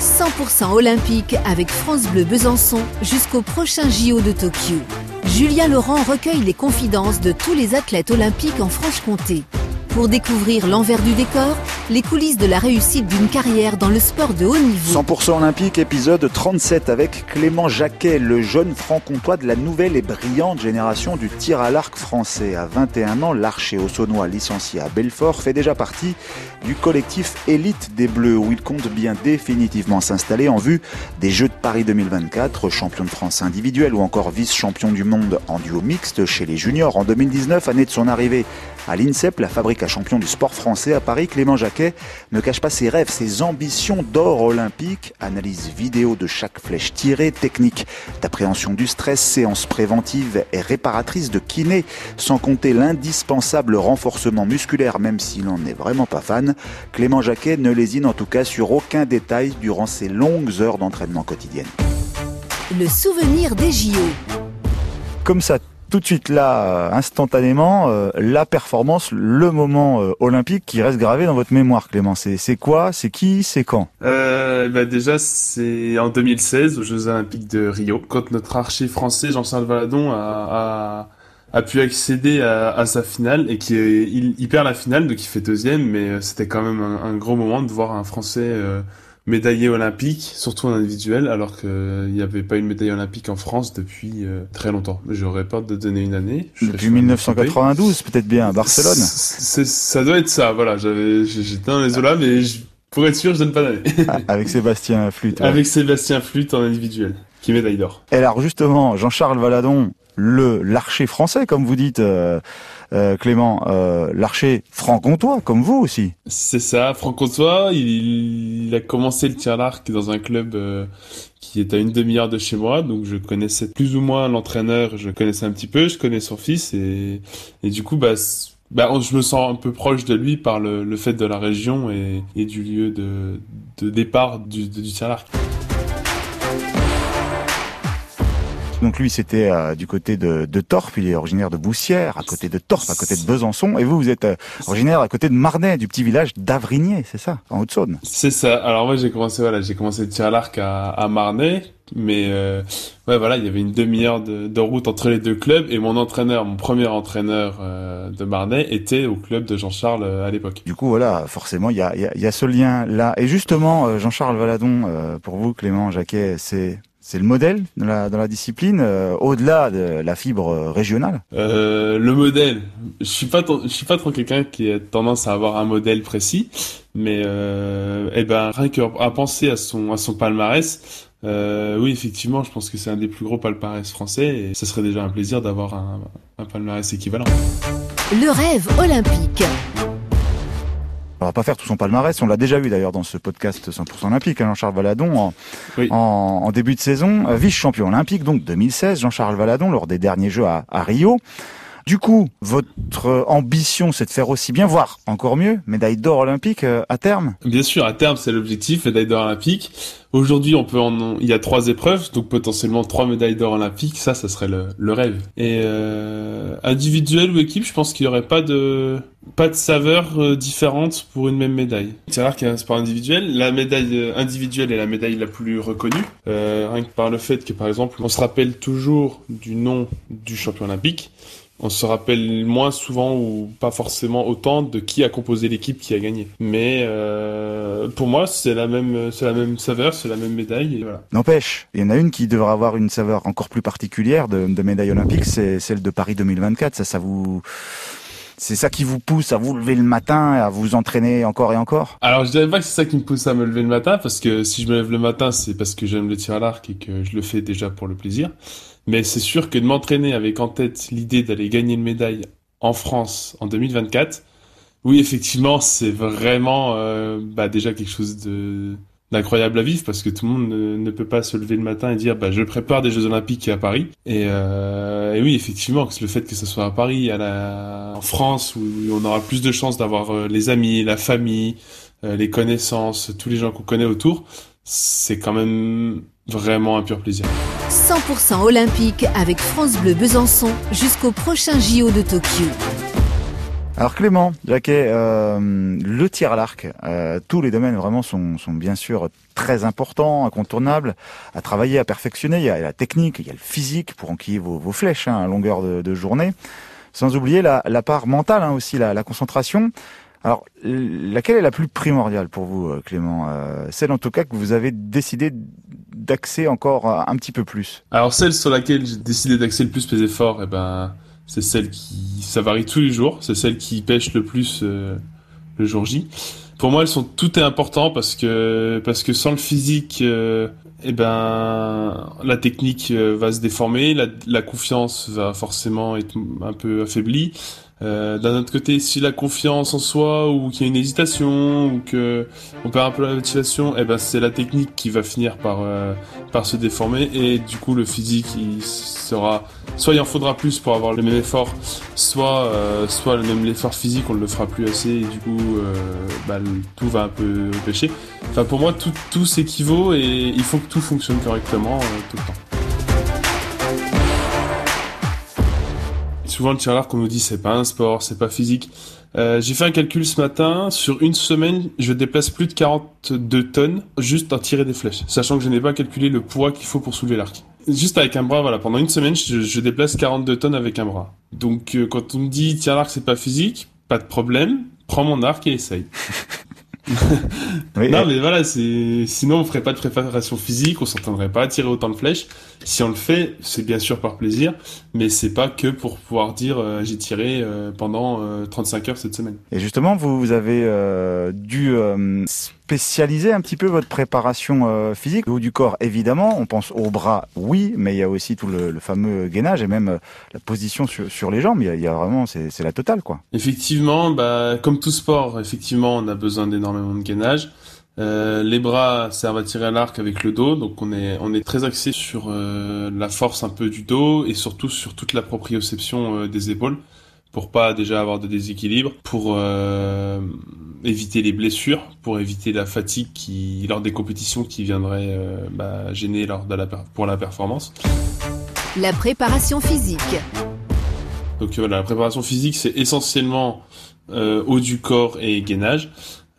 100% olympique avec France Bleu Besançon jusqu'au prochain JO de Tokyo. Julien Laurent recueille les confidences de tous les athlètes olympiques en Franche-Comté pour découvrir l'envers du décor, les coulisses de la réussite d'une carrière dans le sport de haut niveau. 100% olympique, épisode 37 avec Clément Jacquet, le jeune franc-comtois de la nouvelle et brillante génération du tir à l'arc français. À 21 ans, l'archer haut licencié à Belfort fait déjà partie du collectif élite des Bleus où il compte bien définitivement s'installer en vue des Jeux de Paris 2024, champion de France individuel ou encore vice-champion du monde en duo mixte chez les juniors en 2019, année de son arrivée à l'INSEP, la fabrique à champion du sport français à Paris, Clément Jacquet ne cache pas ses rêves, ses ambitions d'or olympique. Analyse vidéo de chaque flèche tirée, technique d'appréhension du stress, séance préventive et réparatrice de kiné, sans compter l'indispensable renforcement musculaire, même s'il n'en est vraiment pas fan. Clément Jacquet ne lésine en tout cas sur aucun détail durant ses longues heures d'entraînement quotidienne. Le souvenir des JO. Comme ça, tout de suite là, euh, instantanément, euh, la performance, le moment euh, olympique qui reste gravé dans votre mémoire, Clément. C'est quoi C'est qui C'est quand? Euh, bah Déjà, c'est en 2016, aux Jeux Olympiques de Rio, quand notre archer français, Jean-Charles Valadon, a, a, pu accéder à, sa finale et qui il, perd la finale, donc il fait deuxième, mais c'était quand même un, un, gros moment de voir un Français médaillé olympique, surtout en individuel, alors qu'il n'y avait pas une médaille olympique en France depuis euh, très longtemps. J'aurais peur de donner une année. depuis 1992, peut-être bien, à Barcelone. ça doit être ça, voilà. J'étais dans les là, mais pour être sûr, je donne pas d'année. Ah, avec Sébastien Flûte. Avec Sébastien Flûte en individuel, qui médaille d'or. Et alors justement, Jean-Charles Valadon, le l'archer français, comme vous dites, euh, euh, Clément, euh, l'archer franc-comtois, comme vous aussi. C'est ça, franc-comtois. Il, a commencé le tir à l'arc dans un club euh, qui est à une demi-heure de chez moi, donc je connaissais plus ou moins l'entraîneur. Je connaissais un petit peu, je connais son fils et, du coup, bah bah, je me sens un peu proche de lui par le, fait de la région et, du lieu de, de départ du, du tir à l'arc. Donc lui, c'était euh, du côté de, de Torp, il est originaire de Boussière, à côté de Torp, à côté de Besançon, et vous, vous êtes euh, originaire à côté de Marnay, du petit village d'Avrigné, c'est ça, en Haute-Saône? C'est ça. Alors moi, j'ai commencé, voilà, j'ai commencé le tir à l'arc à, à Marnay, mais euh, ouais, voilà, il y avait une demi-heure de, de, route entre les deux clubs, et mon entraîneur, mon premier entraîneur euh, de Marnay, était au club de Jean-Charles euh, à l'époque. Du coup, voilà, forcément, il y a, y, a, y a ce lien-là. Et justement, Jean-Charles Valadon, pour vous, Clément Jacquet, c'est c'est le modèle dans la, dans la discipline, euh, au-delà de la fibre régionale? Euh, Le modèle, je suis pas je suis pas trop quelqu'un qui a tendance à avoir un modèle précis, mais euh, eh ben rien qu'à penser à son à son palmarès, euh, oui effectivement, je pense que c'est un des plus gros palmarès français et ce serait déjà un plaisir d'avoir un, un palmarès équivalent. Le rêve olympique. On va pas faire tout son palmarès, on l'a déjà vu d'ailleurs dans ce podcast 100% olympique, hein, Jean-Charles Valadon en, oui. en, en, début de saison, euh, vice-champion olympique donc 2016, Jean-Charles Valadon lors des derniers Jeux à, à Rio. Du coup, votre ambition, c'est de faire aussi bien, voire encore mieux, médaille d'or olympique euh, à terme? Bien sûr, à terme, c'est l'objectif, médaille d'or olympique. Aujourd'hui, on peut en, il y a trois épreuves, donc potentiellement trois médailles d'or olympique. Ça, ça serait le, rêve. Et euh, individuel ou équipe, je pense qu'il y aurait pas de pas de saveur euh, différente pour une même médaille. C'est rare qu'il y ait un sport individuel. La médaille euh, individuelle est la médaille la plus reconnue, rien que par le fait que, par exemple, on se rappelle toujours du nom du champion olympique on se rappelle moins souvent ou pas forcément autant de qui a composé l'équipe qui a gagné. Mais pour moi, c'est la même, c'est la même saveur, la même médaille. Et voilà. N'empêche, il y en a une qui devra avoir une saveur encore plus particulière de, de médaille olympique, c'est celle de Paris 2024. Ça, ça vous c'est ça qui vous pousse à vous lever le matin et à vous entraîner encore et encore? Alors je dirais pas que c'est ça qui me pousse à me lever le matin parce que si je me lève le matin c'est parce que j'aime le tir à l'arc et que je le fais déjà pour le plaisir. Mais c'est sûr que de m'entraîner avec en tête l'idée d'aller gagner une médaille en France en 2024, oui effectivement c'est vraiment euh, bah, déjà quelque chose de d'incroyable à vivre parce que tout le monde ne, ne, peut pas se lever le matin et dire bah je prépare des Jeux Olympiques à Paris. Et, euh, et oui effectivement le fait que ce soit à Paris à la en France où on aura plus de chances d'avoir euh, les amis la famille euh, les connaissances tous les gens qu'on connaît autour c'est quand même vraiment un pur plaisir. 100% olympique avec France Bleu Besançon jusqu'au prochain JO de Tokyo Alors Clément, Jacquet, euh, le tir à l'arc, euh, tous les domaines vraiment sont, sont, bien sûr très importants, incontournables, à travailler, à perfectionner. Il y a la technique, il y a le physique pour enquiller vos, vos flèches hein, à longueur de, de, journée. Sans oublier la, la part mentale hein, aussi, la, la, concentration. Alors, laquelle est la plus primordiale pour vous, euh, Clément euh, Celle en tout cas que vous avez décidé d'axer encore un petit peu plus? Alors celle sur laquelle j'ai décidé d'axer le plus mes efforts, eh ben c'est celle qui, ça varie tous les jours, c'est celle qui pêche le plus euh, le jour J. Pour moi, elles sont tout est important parce que parce que sans le physique, euh, eh ben la technique euh, va se déformer, la confiance va forcément être un peu affaiblie. Euh, D'un autre côté, si la confiance en soi ou qu'il y a une hésitation ou que on perd un peu la motivation, eh ben c'est la technique qui va finir par euh, par se déformer et du coup le physique il sera soit il en faudra plus pour avoir le même effort, soit euh, soit le même l'effort physique on ne le fera plus assez et du coup euh, bah, tout va un peu pêcher. Enfin pour moi tout tout s'équivaut et il faut que tout fonctionne correctement euh, tout le temps. Souvent le tir à l'arc, on nous dit c'est pas un sport, c'est pas physique. Euh, j'ai fait un calcul ce matin. Sur une semaine, je déplace plus de 42 tonnes juste à tirer des flèches, sachant que je n'ai pas calculé le poids qu'il faut pour soulever l'arc. Juste avec un bras, voilà, pendant une semaine, je, je déplace 42 tonnes avec un bras. Donc euh, quand on me dit tir à l'arc, c'est pas physique, pas de problème, prends mon arc et essaye. oui, non, mais voilà, c'est sinon on ferait pas de préparation physique, on s'entendrait pas à tirer autant de flèches. Si on le fait, c'est bien sûr par plaisir, mais c'est pas que pour pouvoir dire euh, j'ai tiré euh, pendant euh, 35 heures cette semaine. Et justement, vous, vous avez euh, dû euh, spécialiser un petit peu votre préparation physique, au haut du corps évidemment. On pense au bras, oui, mais il y a aussi tout le, le fameux gainage et même la position sur, sur les jambes. Il y a, il y a vraiment, c'est la totale quoi. Effectivement, bah comme tout sport, effectivement, on a besoin d'énormément de gainage. Euh, les bras servent à tirer à l'arc avec le dos, donc on est on est très axé sur euh, la force un peu du dos et surtout sur toute la proprioception euh, des épaules pour pas déjà avoir de déséquilibre, pour éviter les blessures, pour éviter la fatigue qui lors des compétitions qui viendraient euh, bah, gêner lors de la pour la performance. La préparation physique. Donc voilà, la préparation physique c'est essentiellement haut du corps et gainage.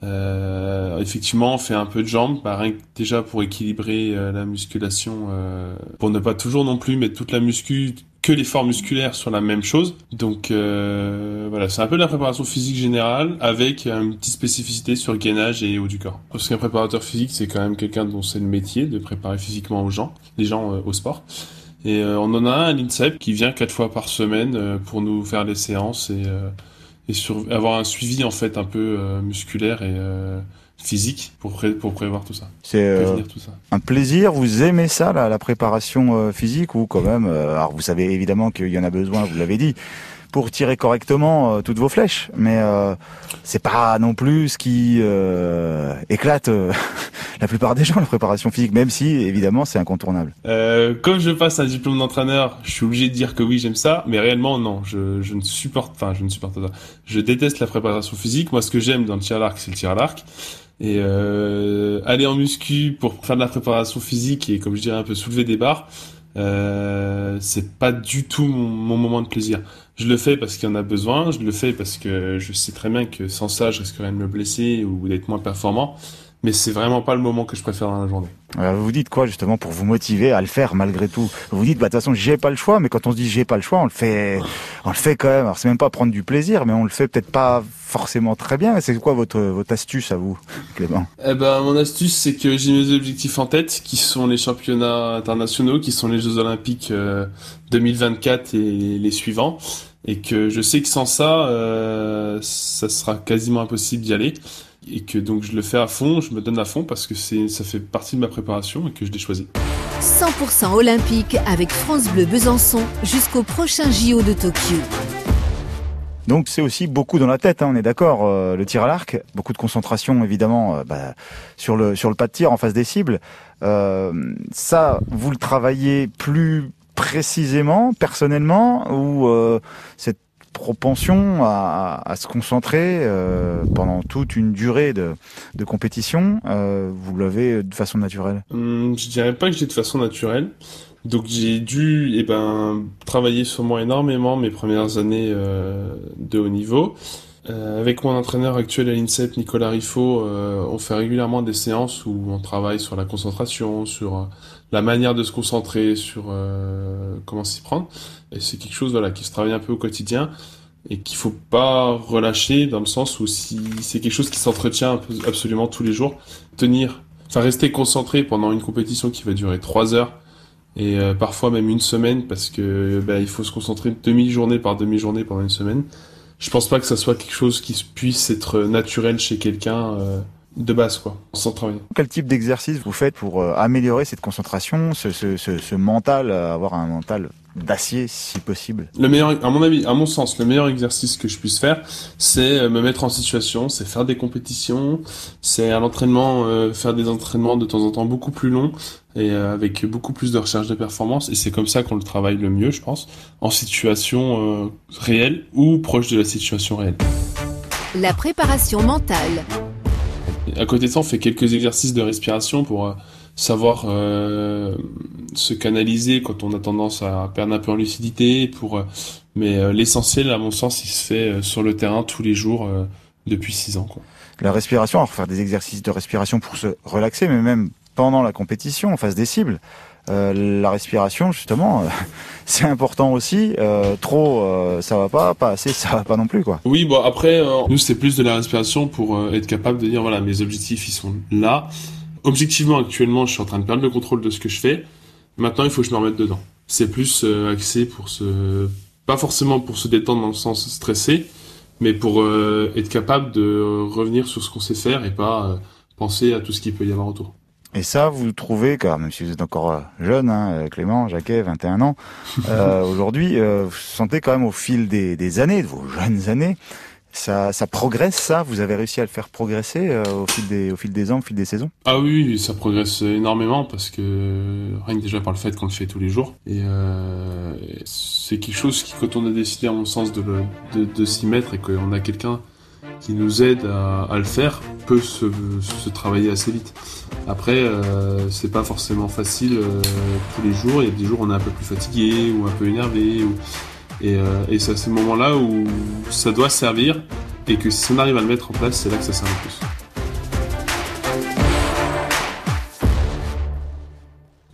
Euh, effectivement, on fait un peu de jambes, bah, rien que déjà pour équilibrer euh, la musculation, euh, pour ne pas toujours non plus mettre toute la muscu, que l'effort musculaire sur la même chose. Donc euh, voilà, c'est un peu la préparation physique générale avec une petite spécificité sur le gainage et haut du corps. Parce qu'un préparateur physique, c'est quand même quelqu'un dont c'est le métier de préparer physiquement aux gens, les gens au sport. Et on en a un à l'INSEP qui vient quatre fois par semaine pour nous faire les séances et et sur, avoir un suivi en fait un peu euh, musculaire et euh, physique pour, pré pour prévoir tout ça. C'est euh, un plaisir. Vous aimez ça, la, la préparation physique ou quand même Alors vous savez évidemment qu'il y en a besoin. Vous l'avez dit pour tirer correctement euh, toutes vos flèches. Mais euh, c'est pas non plus ce qui euh, éclate euh, la plupart des gens la préparation physique, même si évidemment c'est incontournable. Euh, comme je passe un diplôme d'entraîneur, je suis obligé de dire que oui j'aime ça, mais réellement non, je, je ne supporte, enfin je ne supporte pas. Je déteste la préparation physique. Moi, ce que j'aime dans le tir à l'arc, c'est le tir à l'arc. Et aller en muscu pour faire de la préparation physique et comme je dirais un peu soulever des barres, euh, c'est pas du tout mon, moment de plaisir. Je le fais parce qu'il y en a besoin, je le fais parce que je sais très bien que sans ça, je risquerais de me blesser ou d'être moins performant. Mais c'est vraiment pas le moment que je préfère dans la journée. Alors vous dites quoi justement pour vous motiver à le faire malgré tout Vous vous dites bah de toute façon j'ai pas le choix, mais quand on se dit j'ai pas le choix, on le fait, on le fait quand même. Alors c'est même pas prendre du plaisir, mais on le fait peut-être pas forcément très bien. C'est quoi votre votre astuce à vous, Clément? Eh ben mon astuce c'est que j'ai mes objectifs en tête, qui sont les championnats internationaux, qui sont les Jeux Olympiques euh, 2024 et les suivants et que je sais que sans ça, euh, ça sera quasiment impossible d'y aller, et que donc je le fais à fond, je me donne à fond parce que c'est, ça fait partie de ma préparation et que je l'ai choisi. 100% olympique avec France Bleu Besançon jusqu'au prochain JO de Tokyo. Donc c'est aussi beaucoup dans la tête, hein, on est d'accord. Euh, le tir à l'arc, beaucoup de concentration évidemment euh, bah, sur le sur le pas de tir en face des cibles. Euh, ça, vous le travaillez plus précisément, personnellement, ou euh, cette propension à, se concentrer euh, pendant toute une durée de, de compétition, euh, vous l'avez de façon naturelle? Hum, Je dirais pas que j'ai de façon naturelle. Donc j'ai dû eh ben, travailler sur moi énormément mes premières années euh, de haut niveau. Euh, avec mon entraîneur actuel à l'INSEP, Nicolas Riffaut, euh, on fait régulièrement des séances où on travaille sur la concentration, sur euh, la manière de se concentrer, sur comment s'y prendre. Et c'est quelque chose voilà qui se travaille un peu au quotidien et qu'il faut pas relâcher dans le sens où si c'est quelque chose qui s'entretient absolument tous les jours, tenir, enfin rester concentré pendant une compétition qui va durer trois heures et parfois même une semaine parce que ben, il faut se concentrer demi-journée par demi-journée pendant une semaine je pense pas que ça soit quelque chose qui puisse être naturel chez quelqu'un euh, de base, quoi. Quel type d'exercice vous faites pour euh, améliorer cette concentration, ce, ce, ce, ce mental, euh, avoir un mental d'acier si possible Le meilleur, à mon avis, à mon sens, le meilleur exercice que je puisse faire, c'est me mettre en situation, c'est faire des compétitions, c'est à l'entraînement faire des entraînements de temps en temps beaucoup plus longs et avec beaucoup plus de recherche de performance. Et c'est comme ça qu'on le travaille le mieux, je pense, en situation réelle ou proche de la situation réelle. La préparation mentale. À côté de ça, on fait quelques exercices de respiration pour euh, savoir euh, se canaliser quand on a tendance à perdre un peu en lucidité. Pour, euh, mais l'essentiel, à mon sens, il se fait sur le terrain tous les jours depuis six ans. Quoi. La respiration, alors faire des exercices de respiration pour se relaxer, mais même pendant la compétition, en face des cibles. Euh, la respiration, justement, euh, c'est important aussi. Euh, trop, ça va pas, pas assez, ça va pas non plus, quoi. Oui, bon après, nous c'est plus de la respiration pour être capable de dire voilà, mes objectifs ils sont là. Objectivement, actuellement, je suis en train de perdre le contrôle de ce que je fais. Maintenant, il faut que je me remette dedans. C'est plus axé pour se, pas forcément pour se détendre dans le sens stressé, mais pour être capable de revenir sur ce qu'on sait faire et pas penser à tout ce qu'il peut y avoir autour. Et ça, vous trouvez, car même si vous êtes encore euh, jeune, hein, euh, Clément, Jacquet, 21 ans, euh, aujourd'hui, euh, vous sentez quand même au fil des, des, années, de vos jeunes années, ça, progresse, ça Vous avez réussi à le faire progresser euh, au, fil des, au fil des ans, au fil des saisons? Ah oui, ça progresse énormément parce que rien que déjà par le fait qu'on le fait tous les jours. Et c'est quelque chose qui, quand on a décidé, à mon sens, de, de, s'y mettre et qu'on a quelqu'un qui nous aide à, le faire, peut se, travailler assez vite. Après, euh, c'est pas forcément facile euh, tous les jours. Il y a des jours où on est un peu plus fatigué ou un peu énervé. Et, euh, et c'est à ces moments-là où ça doit servir et que si on arrive à le mettre en place, c'est là que ça sert le plus.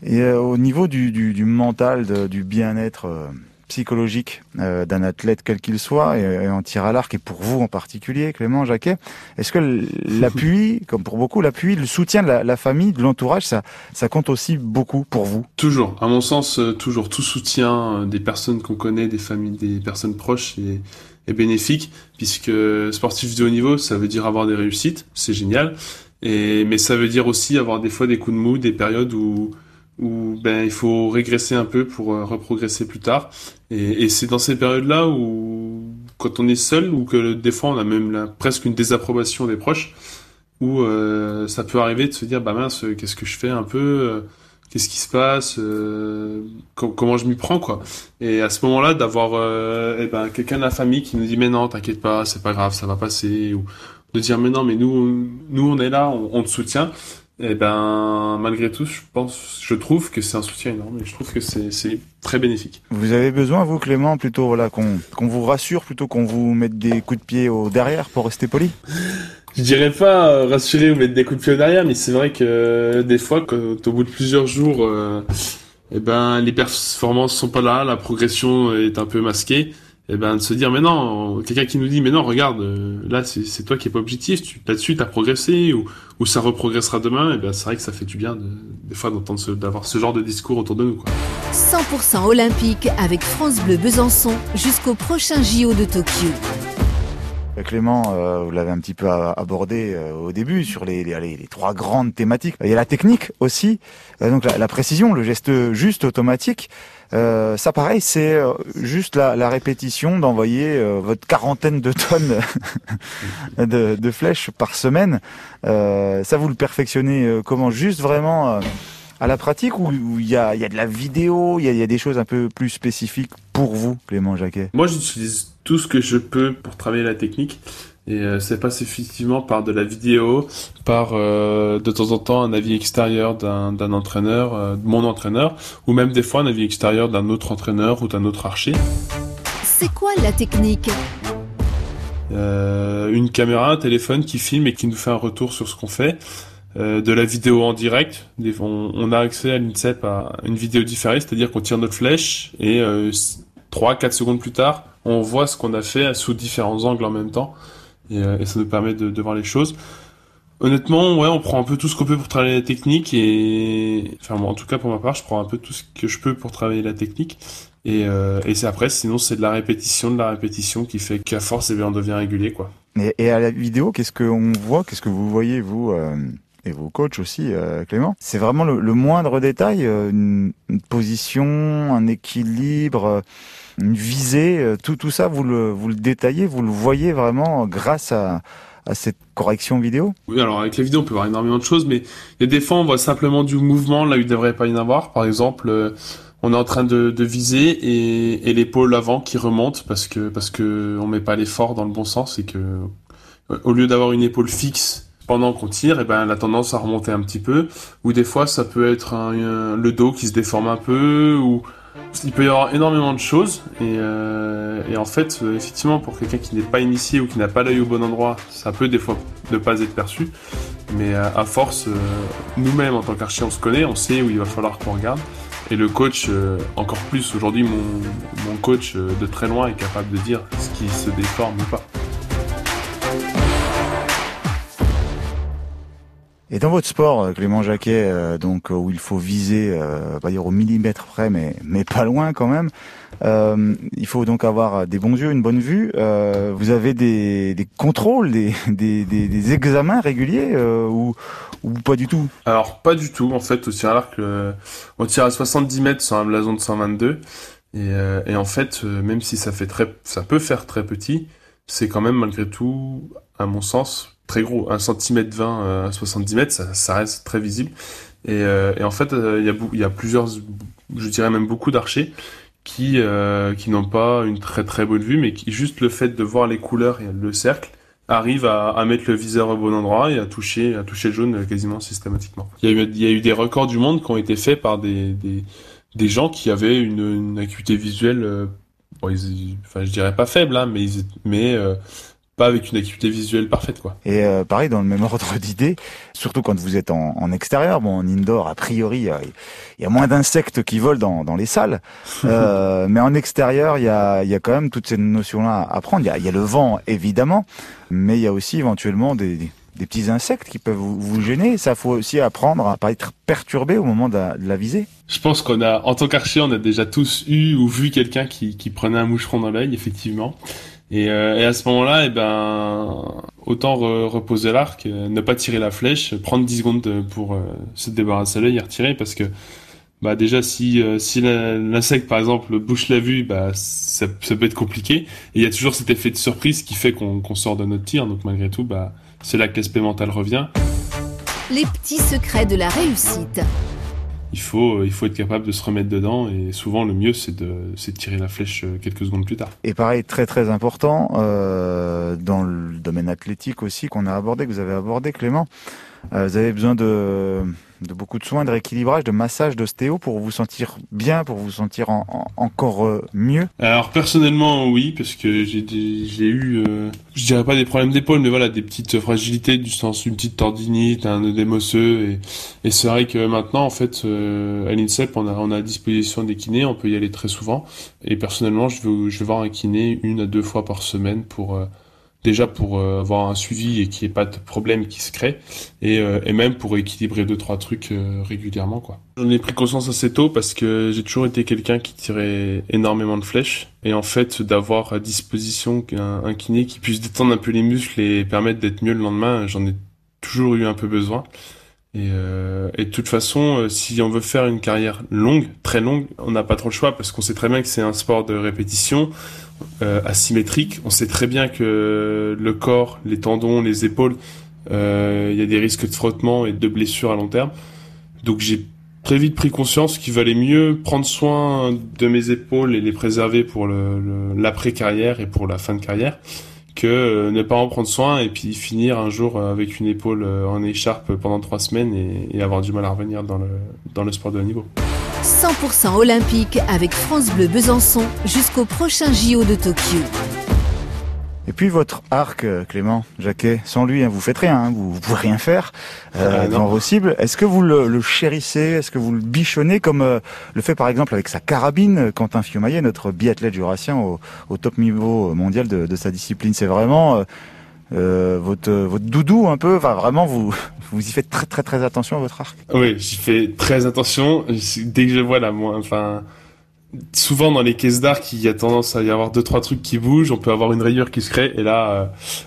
Et euh, au niveau du, mental, du bien-être euh, psychologique euh, d'un athlète quel qu'il soit, et, en tir à l'arc, et pour vous en particulier, Clément Jacquet, est-ce que l'appui, comme pour beaucoup, l'appui, le soutien de la, la famille, de l'entourage, ça, ça compte aussi beaucoup pour vous? Toujours, à mon sens, euh, toujours. Tout soutien euh, des personnes qu'on connaît, des familles, des personnes proches est, est bénéfique, puisque sportif de haut niveau, ça veut dire avoir des réussites, c'est génial, et mais ça veut dire aussi avoir des fois des coups de mou, des périodes où où ben il faut régresser un peu pour euh, reprogresser plus tard. Et, c'est dans ces périodes-là où quand on est seul ou que des fois on a même presque une désapprobation des proches, où euh, ça peut arriver de se dire bah mince qu'est-ce que je fais un peu, euh, qu'est-ce qui se passe, euh, com comment je m'y prends quoi. Et à ce moment-là d'avoir eh ben quelqu'un de la famille qui nous dit mais non t'inquiète pas c'est pas grave ça va passer ou de dire mais non mais nous nous on est là on te soutient eh ben, malgré tout, je pense, je trouve que c'est un soutien énorme et je trouve que c'est très bénéfique. Vous avez besoin, vous, Clément, plutôt voilà, qu'on qu'on vous rassure plutôt qu'on vous mette des coups de pied au derrière pour rester poli? Je dirais pas euh, rassurer ou mettre des coups de pied au derrière, mais c'est vrai que euh, des fois, quand, au bout de plusieurs jours, euh, eh ben, les performances sont pas là, la progression est un peu masquée et eh ben de se dire mais non quelqu'un qui nous dit mais non regarde euh, là c'est toi qui est pas objectif tu là-dessus t'as progressé ou, ça reprogressera demain et eh ben c'est vrai que ça fait du bien de, des fois d'entendre d'avoir ce genre de discours autour de nous quoi. 100% olympique avec France Bleu Besançon jusqu'au prochain JO de Tokyo. Clément, euh, vous l'avez un petit peu abordé euh, au début sur les, les, trois grandes thématiques. Il y a la technique aussi, euh, donc la, la, précision, le geste juste automatique. Euh, ça, pareil, c'est euh, juste la, la répétition d'envoyer votre quarantaine de tonnes de, de, flèches par semaine. ça, vous le perfectionnez comment? Juste vraiment à la pratique ou il y a, y a de la vidéo, il y a, y a des choses un peu plus spécifiques pour vous, Clément Jacquet? Moi, j'utilise tout ce que je peux pour travailler la technique. Et euh, ça passe effectivement par de la vidéo, par euh, de temps en temps un avis extérieur d'un entraîneur, euh, de mon entraîneur, ou même des fois un avis extérieur d'un autre entraîneur ou d'un autre archer. C'est quoi la technique? Une caméra, un téléphone qui filme et qui nous fait un retour sur ce qu'on fait. De la vidéo en direct. On, a accès à l'INSEP à une vidéo différée, c'est-à-dire qu'on tire notre flèche et 3-4 secondes plus tard, on voit ce qu'on a fait sous différents angles en même temps. Et, et ça nous permet de, voir les choses. Honnêtement, ouais, on prend un peu tout ce qu'on peut pour travailler la technique et, enfin, moi, en tout cas pour ma part, je prends un peu tout ce que je peux pour travailler la technique. Et, euh, et c'est après, sinon c'est de la répétition, de la répétition qui fait qu'à force, eh bien, on devient régulier, quoi. Et, à la vidéo, qu'est-ce qu'on voit, qu'est-ce que vous voyez vous euh, et vos coachs aussi, euh, Clément C'est vraiment le, moindre détail, euh, une, position, un équilibre, euh, une visée, tout tout ça, vous le vous le détaillez, vous le voyez vraiment grâce à cette correction vidéo? Oui, alors avec la vidéo, on peut voir énormément de choses, mais il y a des fois, on voit simplement du mouvement là où il ne devrait pas y en avoir. Par exemple, on est en train de, de viser et, et l'épaule avant qui remonte parce que parce que on met pas l'effort dans le bon sens et que au lieu d'avoir une épaule fixe pendant qu'on tire, eh ben elle tendance à remonter un petit peu. Ou des fois, ça peut être le dos qui se déforme un peu ou il peut y avoir énormément de choses et, euh, en fait, euh, effectivement, pour quelqu'un qui n'est pas initié ou qui n'a pas l'œil au bon endroit, ça peut des fois ne pas être perçu. Mais euh, à force, nous-mêmes en tant qu'archi, on se connaît, on sait où il va falloir qu'on regarde. Et le coach, encore plus, aujourd'hui, mon, coach de très loin est capable de dire ce qui se déforme ou pas. Et dans votre sport, euh, Clément Jacquet, euh, donc où il faut viser, euh, pas dire au millimètre près, mais mais pas loin quand même. Euh, il faut donc avoir des bons yeux, une bonne vue. Euh, vous avez des, contrôles, des, des, des, des, examens réguliers ou, ou pas du tout? Alors pas du tout. En fait, au tir à l'arc, on tire à 70 mètres sur un blason de 122. Et, et en fait, même si ça fait très, ça peut faire très petit, c'est quand même malgré tout, à mon sens, très gros, 1 cm 20 à 70 mètres, ça, reste très visible. Et, euh, en fait, il euh, y, a, y a plusieurs, je dirais même beaucoup d'archers qui, euh, qui n'ont pas une très très bonne vue, mais qui juste le fait de voir les couleurs et le cercle arrive à, mettre le viseur au bon endroit et à toucher, à toucher le jaune quasiment systématiquement. Il y, a eu, il des records du monde qui ont été faits par des, des, gens qui avaient une, acuité visuelle, enfin je dirais pas faible, hein, mais, pas avec une acuité visuelle parfaite quoi. Et euh, pareil dans le même ordre d'idée, surtout quand vous êtes en, en, extérieur, bon en indoor a priori il y a, y a, moins d'insectes qui volent dans, dans les salles, euh, mais en extérieur il y a, y a quand même toutes ces notions là à prendre. Il y a, y a, le vent évidemment, mais il y a aussi éventuellement des, des, des petits insectes qui peuvent vous, vous, gêner. Ça faut aussi apprendre à pas être perturbé au moment de la, de la visée. Je pense qu'on a en tant qu'archer on a déjà tous eu ou vu quelqu'un qui, qui prenait un moucheron dans l'œil effectivement. Et, euh, et, à ce moment-là, eh ben, autant re reposer l'arc, euh, ne pas tirer la flèche, prendre 10 secondes pour euh, se débarrasser l'œil et retirer parce que bah déjà si si l'insecte par exemple bouche la vue, bah ça, peut être compliqué. Il y a toujours cet effet de surprise qui fait qu'on qu sort de notre tir. Donc malgré tout, bah c'est là que l'aspect mental revient. Les petits secrets de la réussite il faut, il faut être capable de se remettre dedans et souvent le mieux c'est de, de tirer la flèche quelques secondes plus tard. Et pareil, très très important, euh, dans le domaine athlétique aussi qu'on a abordé, que vous avez abordé Clément, euh, vous avez besoin de, beaucoup de soins, de rééquilibrage, de massage, d'ostéo pour vous sentir bien, pour vous sentir en, en, encore euh, mieux Alors personnellement oui, parce que j'ai eu, euh, je dirais pas des problèmes d'épaule, mais voilà, des petites fragilités du sens, une petite tendinite, un œdème osseux, et, et c'est vrai que maintenant en fait à l'INSEP on a, à disposition des kinés, on peut y aller très souvent, et personnellement je vais, voir un kiné une à deux fois par semaine pour... déjà pour euh, avoir un suivi et qu'il n'y ait pas de problème qui se crée et, euh, même pour équilibrer deux trois trucs euh, régulièrement quoi. J'en ai pris conscience assez tôt parce que j'ai toujours été quelqu'un qui tirait énormément de flèches et en fait d'avoir à disposition un, kiné qui puisse détendre un peu les muscles et permettre d'être mieux le lendemain, j'en ai toujours eu un peu besoin. Et, euh, et, de toute façon, euh, si on veut faire une carrière longue, très longue, on n'a pas trop le choix parce qu'on sait très bien que c'est un sport de répétition euh, asymétrique. On sait très bien que le corps, les tendons, les épaules, euh, il y a des risques de frottement et de blessures à long terme. Donc j'ai très vite pris conscience qu'il valait mieux prendre soin de mes épaules et les préserver pour l'après-carrière et pour la fin de carrière que euh, ne pas en prendre soin et puis finir un jour euh, avec une épaule euh, en écharpe pendant trois semaines et, avoir du mal à revenir dans le, dans le sport de haut niveau. 100% olympique avec France Bleu Besançon jusqu'au prochain JO de Tokyo. Et puis votre arc, euh, Clément Jacquet, sans lui, hein, vous faites rien, hein, vous, vous pouvez rien faire euh, Ah, devant non. vos cibles. Est-ce que vous le, le chérissez? Est-ce que vous le bichonnez comme euh, le fait par exemple avec sa carabine euh, Quentin Fiumaillet, notre biathlète jurassien au, au top niveau mondial de, de sa discipline? C'est vraiment euh, euh, votre, votre doudou un peu? Enfin vraiment, vous, vous y faites très très très attention à votre arc? Oui, j'y fais très attention. Dès que je vois la moi, enfin, souvent dans les caisses d'arc, il y a tendance à y avoir deux trois trucs qui bougent. On peut avoir une rayure qui se crée, et là, euh,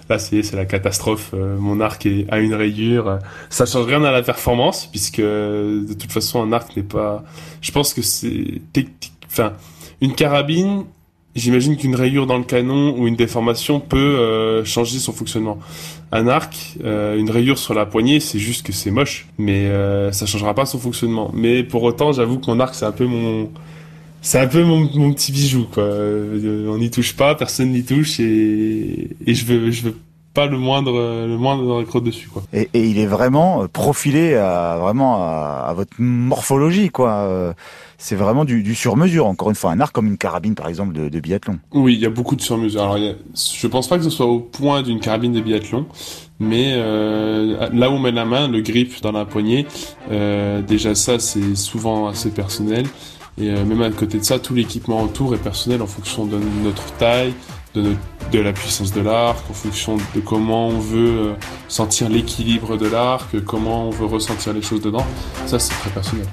là, c'est la catastrophe. Euh, mon arc est à une rayure. Ça change rien à la performance, puisque euh, de toute façon, un arc n'est pas. Je pense que c'est. Enfin, une carabine. J'imagine qu'une rayure dans le canon ou une déformation peut euh, changer son fonctionnement. Un arc, euh, une rayure sur la poignée, c'est juste que c'est moche, mais euh, ça changera pas son fonctionnement. Mais pour autant, j'avoue que mon arc, c'est un peu mon, c'est un peu mon, mon petit bijou, quoi. Euh, on n'y touche pas, personne n'y touche, et, et je veux, je veux pas le moindre, le moindre crotte dessus, quoi. et, et il est vraiment euh, profilé à vraiment à, à votre morphologie, quoi. Euh, C'est vraiment du, du sur-mesure. Encore une fois, un arc comme une carabine, par exemple, de, de biathlon. Oui, il y a beaucoup de sur-mesure. Alors, il y a- je pense pas que ce soit au point d'une carabine de biathlon, mais euh, là où on met la main, le grip dans la poignée, euh, déjà ça, c'est souvent assez personnel. Et euh, même à côté de ça, tout l'équipement autour est personnel en fonction de notre taille, de, notre- de la puissance de l'arc, en fonction de comment on veut euh, sentir l'équilibre de l'arc, comment on veut ressentir les choses dedans. Ça, c'est très personnel.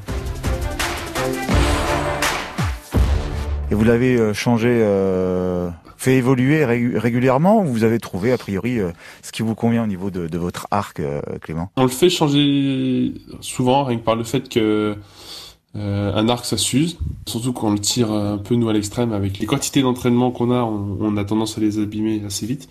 Et vous l'avez euh, changé, euh, fait évoluer ré- régulièrement ou vous avez trouvé a priori euh, ce qui vous convient au niveau de, de votre arc, euh, Clément? On le fait changer souvent, rien que par le fait que euh, un arc ça s'use, surtout quand on le tire un peu nous à l'extrême avec les quantités d'entraînement qu'on a, on, on a tendance à les abîmer assez vite.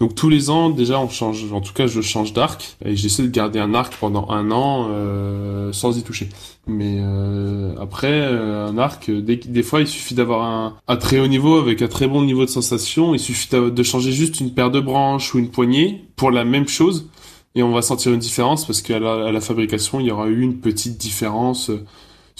Donc tous les ans déjà on change, en tout cas je change d'arc et j'essaie de garder un arc pendant un an euh, sans y toucher. Mais euh, après euh, un arc, dès, des fois il suffit d'avoir un, un très haut niveau avec un très bon niveau de sensation, il suffit de de changer juste une paire de branches ou une poignée pour la même chose et on va sentir une différence parce qu'à la, à la fabrication, il y aura eu une petite différence euh,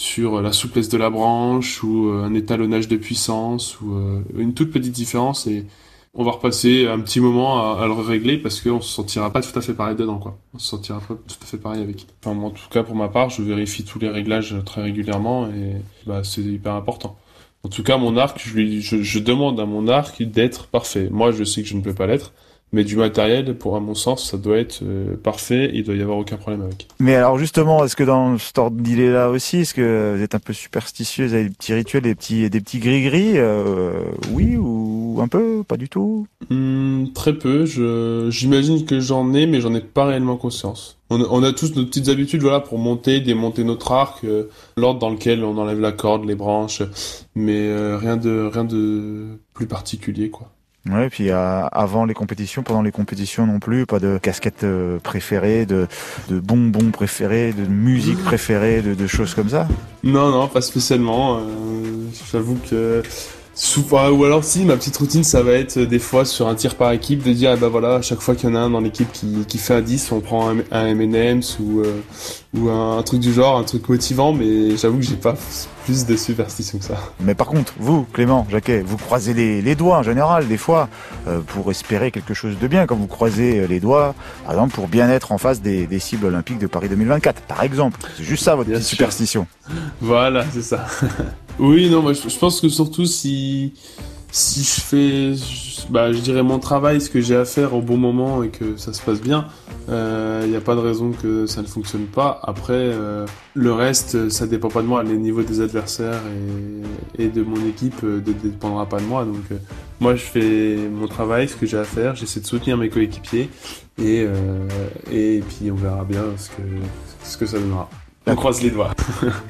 sur la souplesse de la branche ou euh, un étalonnage de puissance ou euh, une toute petite différence et on va repasser un petit moment à, à le régler parce qu'on se sentira pas tout à fait pareil dedans quoi. On se sentira pas tout à fait pareil avec. Enfin en tout cas pour ma part, je vérifie tous les réglages très régulièrement et bah c'est hyper important. En tout cas, mon arc, je, lui, je, je demande à mon arc d'être parfait. Moi, je sais que je ne peux pas l'être, mais du matériel, pour à mon sens, ça doit être euh, parfait. Il doit y avoir aucun problème avec. Mais alors justement, est-ce que dans cet ordre d'idée là aussi, est-ce que vous êtes un peu superstitieux, vous avez des petits rituels, des petits, des petits gris-gris euh, Oui ou un peu? Pas du tout? Hmm, très peu. Je, j'imagine que j'en ai, mais j'en ai pas réellement conscience. On a, on a tous nos petites habitudes, voilà, pour monter, démonter notre arc, euh, l'ordre dans lequel on enlève la corde, les branches, mais rien de rien de plus particulier, quoi. Ouais, puis euh, avant les compétitions, pendant les compétitions non plus, pas de casquette euh, préférée, de, de bonbons préférés, de musique préférée, de, de choses comme ça? Non, non, pas spécialement. euh, J'avoue que souvent, ou alors si, ma petite routine, ça va être euh, des fois sur un tir par équipe de dire, ah bah voilà, à chaque fois qu'il y en a un dans l'équipe qui, qui fait un 10, on prend un, un M&M's ou euh, ou un, un truc du genre, un truc motivant, mais j'avoue que j'ai pas plus de superstition que ça. Mais par contre, vous, Clément, Jacquet, vous croisez les, les doigts en général, des fois, euh, pour espérer quelque chose de bien, quand vous croisez les doigts, par exemple, pour bien être en face des, des cibles olympiques de Paris 2024, par exemple. C'est juste ça, votre Bien petite sûr. superstition. Voilà, c'est ça. oui, non, moi je, je pense que surtout si si je fais, je- bah, je dirais mon travail, ce que j'ai à faire au bon moment et que ça se passe bien, il n'y a pas de raison que ça ne fonctionne pas. Après, euh, le reste, ça dépend pas de moi. Les niveaux des adversaires et, et de mon équipe euh, ne dépendra pas de moi. Donc, euh, moi, je fais mon travail, ce que j'ai à faire. J'essaie de soutenir mes coéquipiers et euh, et puis on verra bien ce que ce que ça donnera. On croise les doigts.